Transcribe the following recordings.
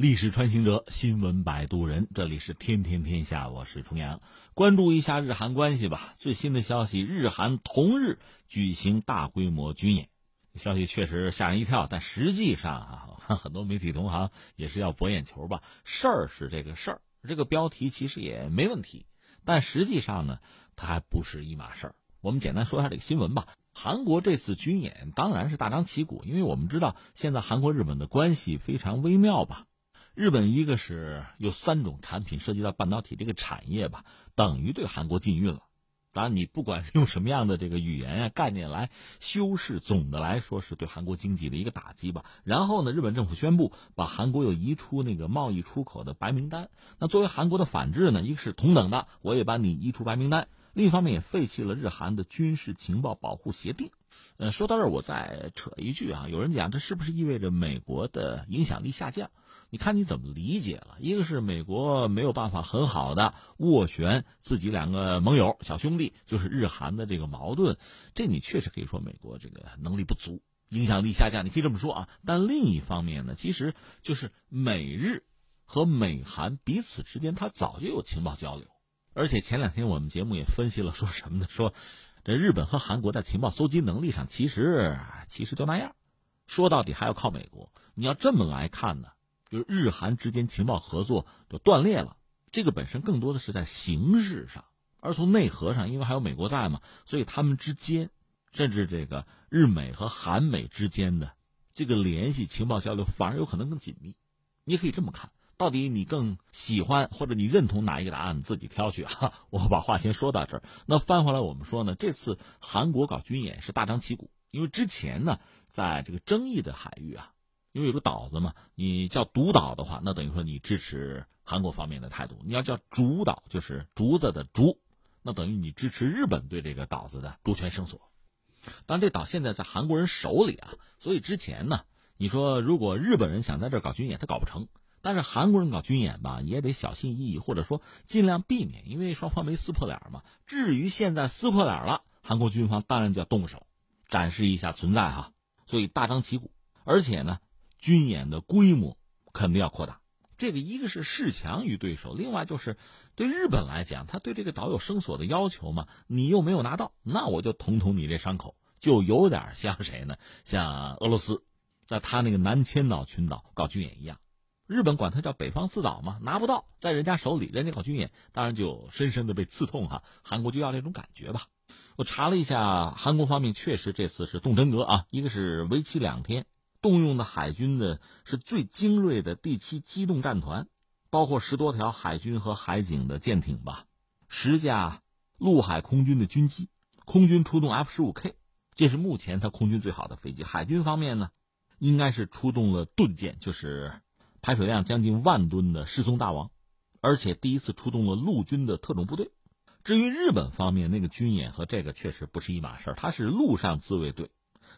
历史穿行者，新闻摆渡人，这里是天天天下，我是重阳。关注一下日韩关系吧。最新的消息，日韩同日举行大规模军演，消息确实吓人一跳。但实际上啊，很多媒体同行也是要博眼球吧。事儿是这个事儿，这个标题其实也没问题，但实际上呢，它还不是一码事儿。我们简单说一下这个新闻吧。韩国这次军演当然是大张旗鼓，因为我们知道现在韩国日本的关系非常微妙吧。日本一个是有三种产品涉及到半导体这个产业吧，等于对韩国禁运了。当然，你不管是用什么样的这个语言啊概念来修饰，总的来说是对韩国经济的一个打击吧。然后呢，日本政府宣布把韩国又移出那个贸易出口的白名单。那作为韩国的反制呢，一个是同等的，我也把你移出白名单；另一方面也废弃了日韩的军事情报保护协定。呃，说到这儿，我再扯一句啊，有人讲这是不是意味着美国的影响力下降？你看你怎么理解了？一个是美国没有办法很好的斡旋自己两个盟友小兄弟，就是日韩的这个矛盾，这你确实可以说美国这个能力不足，影响力下降，你可以这么说啊。但另一方面呢，其实就是美日和美韩彼此之间，它早就有情报交流，而且前两天我们节目也分析了，说什么呢？说这日本和韩国在情报搜集能力上，其实其实就那样，说到底还要靠美国。你要这么来看呢？就是日韩之间情报合作就断裂了，这个本身更多的是在形式上，而从内核上，因为还有美国在嘛，所以他们之间，甚至这个日美和韩美之间的这个联系、情报交流反而有可能更紧密。你可以这么看，到底你更喜欢或者你认同哪一个答案，你自己挑去啊。我把话先说到这儿。那翻回来我们说呢，这次韩国搞军演是大张旗鼓，因为之前呢，在这个争议的海域啊。因为有个岛子嘛，你叫独岛的话，那等于说你支持韩国方面的态度；你要叫主岛，就是竹子的竹，那等于你支持日本对这个岛子的主权声索。但这岛现在在韩国人手里啊，所以之前呢，你说如果日本人想在这搞军演，他搞不成；但是韩国人搞军演吧，也得小心翼翼，或者说尽量避免，因为双方没撕破脸嘛。至于现在撕破脸了，韩国军方当然就要动手，展示一下存在哈。所以大张旗鼓，而且呢。军演的规模肯定要扩大，这个一个是示强于对手，另外就是对日本来讲，他对这个岛有声索的要求嘛，你又没有拿到，那我就捅捅你这伤口，就有点像谁呢？像俄罗斯在他那个南千岛群岛搞军演一样，日本管它叫北方四岛嘛，拿不到在人家手里，人家搞军演，当然就深深的被刺痛哈。韩国就要这种感觉吧。我查了一下，韩国方面确实这次是动真格啊，一个是为期两天。动用的海军的是最精锐的第七机动战团，包括十多条海军和海警的舰艇吧，十架陆海空军的军机，空军出动 F 十五 K，这是目前它空军最好的飞机。海军方面呢，应该是出动了盾舰，就是排水量将近万吨的世宗大王，而且第一次出动了陆军的特种部队。至于日本方面那个军演和这个确实不是一码事儿，它是陆上自卫队。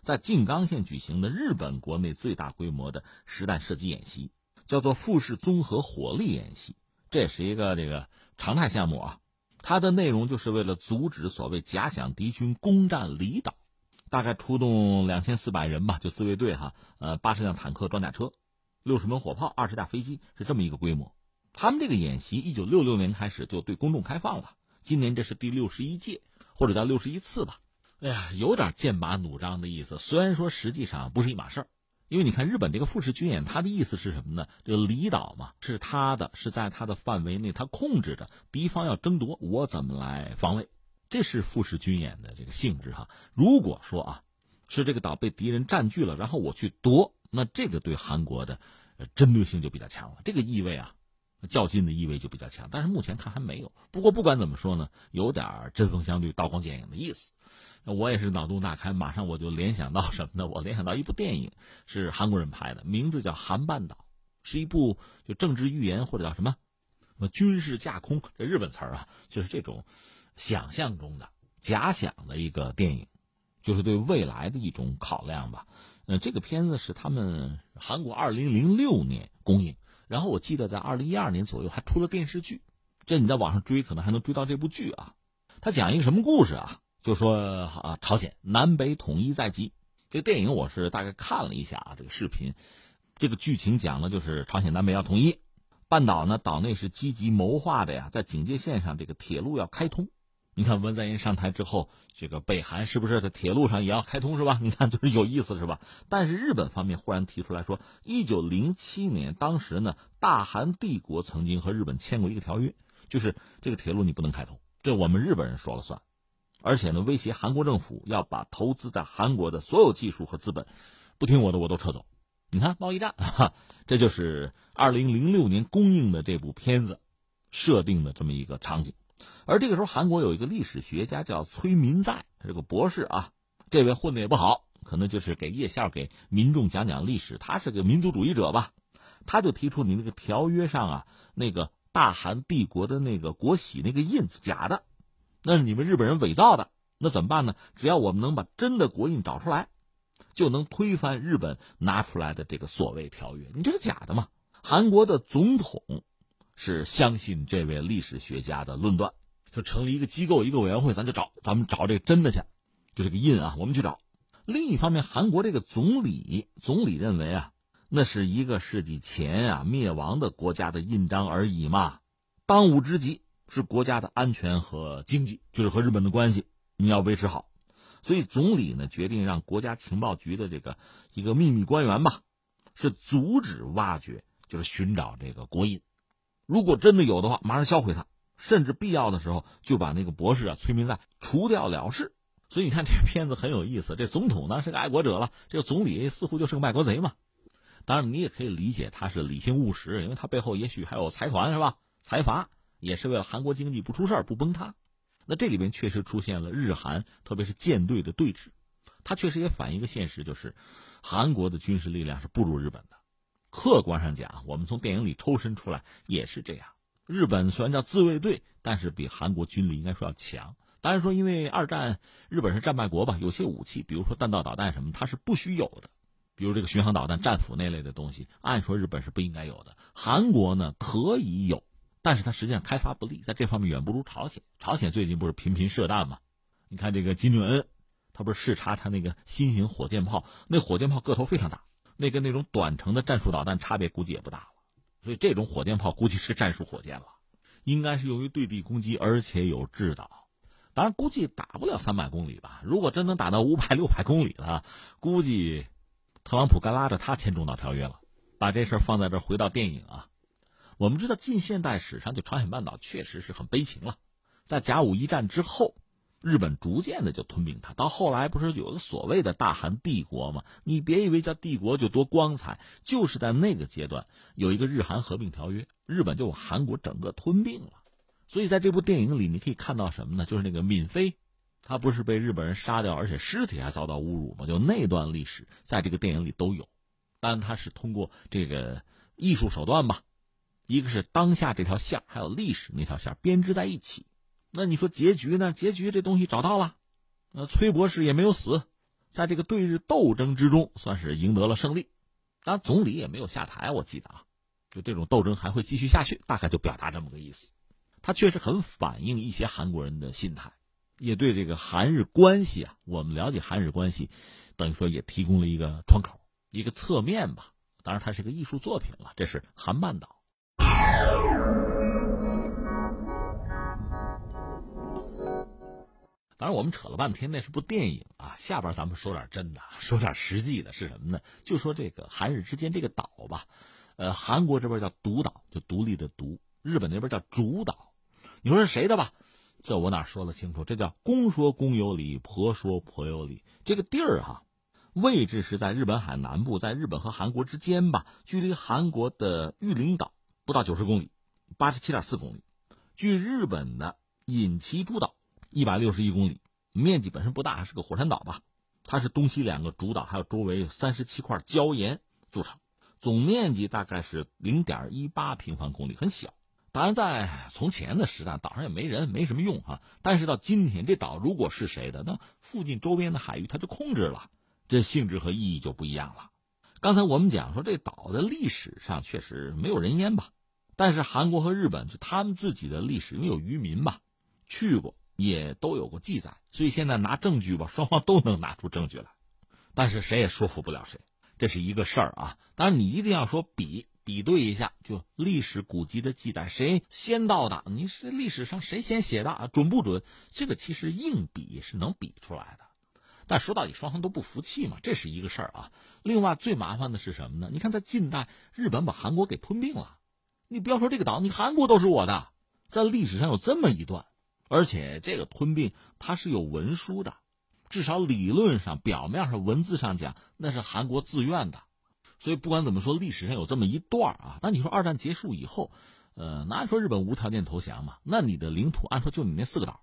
在静冈县举行的日本国内最大规模的实弹射击演习，叫做富士综合火力演习，这也是一个这个常态项目啊。它的内容就是为了阻止所谓假想敌军攻占离岛，大概出动两千四百人吧，就自卫队哈，呃，八十辆坦克装甲车，六十门火炮，二十架飞机，是这么一个规模。他们这个演习一九六六年开始就对公众开放了，今年这是第六十一届，或者叫六十一次吧。哎呀，有点剑拔弩张的意思。虽然说实际上不是一码事儿，因为你看日本这个富士军演，它的意思是什么呢？这个离岛嘛，是他的，是在他的范围内，他控制着，敌方要争夺，我怎么来防卫？这是富士军演的这个性质哈。如果说啊，是这个岛被敌人占据了，然后我去夺，那这个对韩国的针对性就比较强了，这个意味啊，较劲的意味就比较强。但是目前看还没有。不过不管怎么说呢，有点针锋相对、刀光剑影的意思。我也是脑洞大开，马上我就联想到什么呢？我联想到一部电影，是韩国人拍的，名字叫《韩半岛》，是一部就政治预言或者叫什么，什么军事架空，这日本词儿啊，就是这种想象中的假想的一个电影，就是对未来的一种考量吧。呃，这个片子是他们韩国二零零六年公映，然后我记得在二零一二年左右还出了电视剧，这你在网上追可能还能追到这部剧啊。他讲一个什么故事啊？就说啊，朝鲜南北统一在即。这个电影我是大概看了一下啊，这个视频，这个剧情讲的就是朝鲜南北要统一，半岛呢岛内是积极谋划的呀，在警戒线上这个铁路要开通。你看文在寅上台之后，这个北韩是不是在铁路上也要开通是吧？你看就是有意思是吧？但是日本方面忽然提出来说，一九零七年当时呢，大韩帝国曾经和日本签过一个条约，就是这个铁路你不能开通，这我们日本人说了算，而且呢威胁韩国政府要把投资在韩国的所有技术和资本，不听我的我都撤走。你看贸易战，这就是二零零六年公映的这部片子设定的这么一个场景。而这个时候，韩国有一个历史学家叫崔民在，他是个博士啊。这位混的也不好，可能就是给夜校给民众讲讲历史。他是个民族主义者吧？他就提出，你那个条约上啊，那个大韩帝国的那个国玺那个印是假的，那是你们日本人伪造的。那怎么办呢？只要我们能把真的国印找出来，就能推翻日本拿出来的这个所谓条约。你这是假的嘛？韩国的总统。是相信这位历史学家的论断，就成立一个机构，一个委员会，咱就找，咱们找这个真的去，就这个印啊，我们去找。另一方面，韩国这个总理，总理认为啊，那是一个世纪前啊灭亡的国家的印章而已嘛。当务之急是国家的安全和经济，就是和日本的关系你要维持好。所以总理呢决定让国家情报局的这个一个秘密官员吧，是阻止挖掘，就是寻找这个国印。如果真的有的话，马上销毁它，甚至必要的时候就把那个博士啊崔明在除掉了事。所以你看这片子很有意思。这总统呢是个爱国者了，这个总理似乎就是个卖国贼嘛。当然你也可以理解他是理性务实，因为他背后也许还有财团是吧？财阀也是为了韩国经济不出事不崩塌。那这里边确实出现了日韩特别是舰队的对峙，它确实也反映一个现实，就是韩国的军事力量是不如日本的。客观上讲，我们从电影里抽身出来也是这样。日本虽然叫自卫队，但是比韩国军力应该说要强。当然说，因为二战日本是战败国吧，有些武器，比如说弹道导弹什么，它是不许有的。比如这个巡航导弹、战斧那类的东西，按说日本是不应该有的。韩国呢可以有，但是它实际上开发不利，在这方面远不如朝鲜。朝鲜最近不是频频射弹吗？你看这个金正恩，他不是视察他那个新型火箭炮，那火箭炮个头非常大。那跟那种短程的战术导弹差别估计也不大了，所以这种火箭炮估计是战术火箭了，应该是用于对地攻击，而且有制导。当然，估计打不了三百公里吧。如果真能打到五百、六百公里了，估计特朗普该拉着他签中导条约了。把这事儿放在这，回到电影啊，我们知道近现代史上就朝鲜半岛确实是很悲情了，在甲午一战之后。日本逐渐的就吞并它，到后来不是有个所谓的大韩帝国吗？你别以为叫帝国就多光彩，就是在那个阶段有一个日韩合并条约，日本就把韩国整个吞并了。所以在这部电影里，你可以看到什么呢？就是那个闵妃，她不是被日本人杀掉，而且尸体还遭到侮辱吗？就那段历史，在这个电影里都有。当然，它是通过这个艺术手段吧，一个是当下这条线，还有历史那条线编织在一起。那你说结局呢？结局这东西找到了，呃，崔博士也没有死，在这个对日斗争之中算是赢得了胜利，当然总理也没有下台，我记得啊，就这种斗争还会继续下去，大概就表达这么个意思。他确实很反映一些韩国人的心态，也对这个韩日关系啊，我们了解韩日关系，等于说也提供了一个窗口，一个侧面吧。当然，它是个艺术作品了，这是韩半岛。当然，我们扯了半天，那是部电影啊。下边咱们说点真的，说点实际的，是什么呢？就说这个韩日之间这个岛吧，呃，韩国这边叫独岛，就独立的独；日本那边叫主岛。你说是谁的吧？这我哪说得清楚？这叫公说公有理，婆说婆有理。这个地儿哈，位置是在日本海南部，在日本和韩国之间吧，距离韩国的玉林岛不到九十公里，八十七点四公里。距日本的隐岐诸岛。一百六十一公里，面积本身不大，是个火山岛吧？它是东西两个主岛，还有周围三十七块礁岩组成，总面积大概是零点一八平方公里，很小。当然，在从前的时代，岛上也没人，没什么用哈。但是到今天，这岛如果是谁的，那附近周边的海域它就控制了，这性质和意义就不一样了。刚才我们讲说，这岛的历史上确实没有人烟吧？但是韩国和日本就他们自己的历史，因为有渔民吧，去过。也都有过记载，所以现在拿证据吧，双方都能拿出证据来，但是谁也说服不了谁。这是一个事儿啊。当然，你一定要说比比对一下，就历史古籍的记载，谁先到的？你是历史上谁先写的？准不准？这个其实硬比是能比出来的。但说到底，双方都不服气嘛，这是一个事儿啊。另外，最麻烦的是什么呢？你看，在近代，日本把韩国给吞并了。你不要说这个岛，你韩国都是我的，在历史上有这么一段，而且这个吞并它是有文书的，至少理论上、表面上、文字上讲，那是韩国自愿的。所以不管怎么说，历史上有这么一段啊。那你说二战结束以后，呃，那按说日本无条件投降嘛？那你的领土按说就你那四个岛，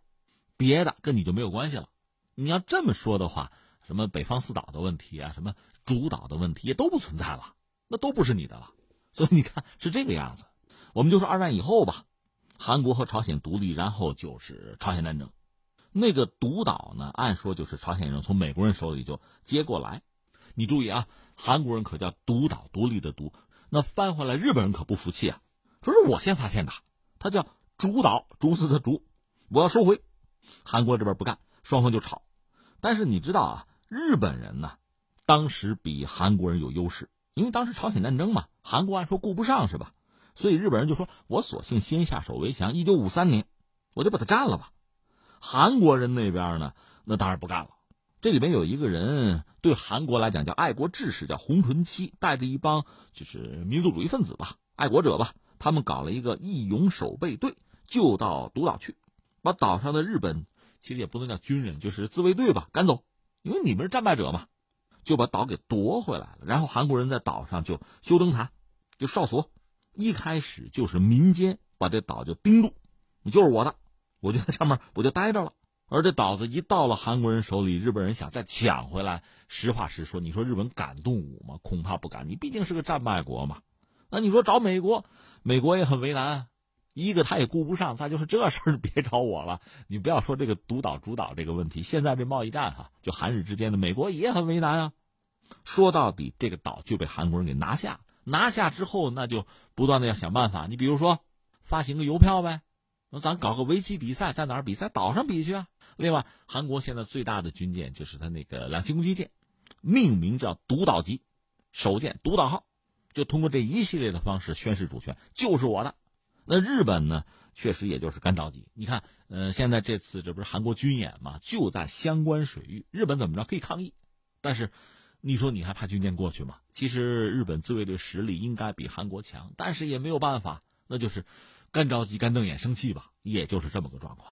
别的跟你就没有关系了。你要这么说的话，什么北方四岛的问题啊，什么主岛的问题也都不存在了，那都不是你的了。所以你看是这个样子。我们就说二战以后吧，韩国和朝鲜独立，然后就是朝鲜战争。那个独岛呢，按说就是朝鲜人从美国人手里就接过来。你注意啊，韩国人可叫独岛独立的独，那翻回来日本人可不服气啊，说是我先发现的，他叫主岛竹子的竹，我要收回。韩国这边不干，双方就吵。但是你知道啊，日本人呢，当时比韩国人有优势，因为当时朝鲜战争嘛，韩国按说顾不上是吧？所以日本人就说：“我索性先下手为强，一九五三年，我就把它干了吧。”韩国人那边呢，那当然不干了。这里边有一个人对韩国来讲叫爱国志士，叫洪纯七，带着一帮就是民族主义分子吧，爱国者吧，他们搞了一个义勇守备队，就到独岛去，把岛上的日本。其实也不能叫军人，就是自卫队吧，赶走，因为你们是战败者嘛，就把岛给夺回来了。然后韩国人在岛上就修灯塔，就哨所，一开始就是民间把这岛就盯住，你就是我的，我就在上面我就待着了。而这岛子一到了韩国人手里，日本人想再抢回来，实话实说，你说日本敢动武吗？恐怕不敢。你毕竟是个战败国嘛。那你说找美国，美国也很为难。一个他也顾不上，再就是这事儿别找我了。你不要说这个独岛主岛这个问题，现在这贸易战哈，就韩日之间的，美国也很为难啊。说到底，这个岛就被韩国人给拿下，拿下之后，那就不断的要想办法。你比如说，发行个邮票呗，那咱搞个围棋比赛，在哪儿比赛？岛上比去啊。另外，韩国现在最大的军舰就是他那个两栖攻击舰，命名叫独岛级，首舰独岛号，就通过这一系列的方式宣示主权，就是我的。那日本呢，确实也就是干着急。你看，呃，现在这次这不是韩国军演嘛，就在相关水域，日本怎么着可以抗议？但是，你说你还怕军舰过去吗？其实日本自卫队实力应该比韩国强，但是也没有办法，那就是干着急、干瞪眼、生气吧，也就是这么个状况。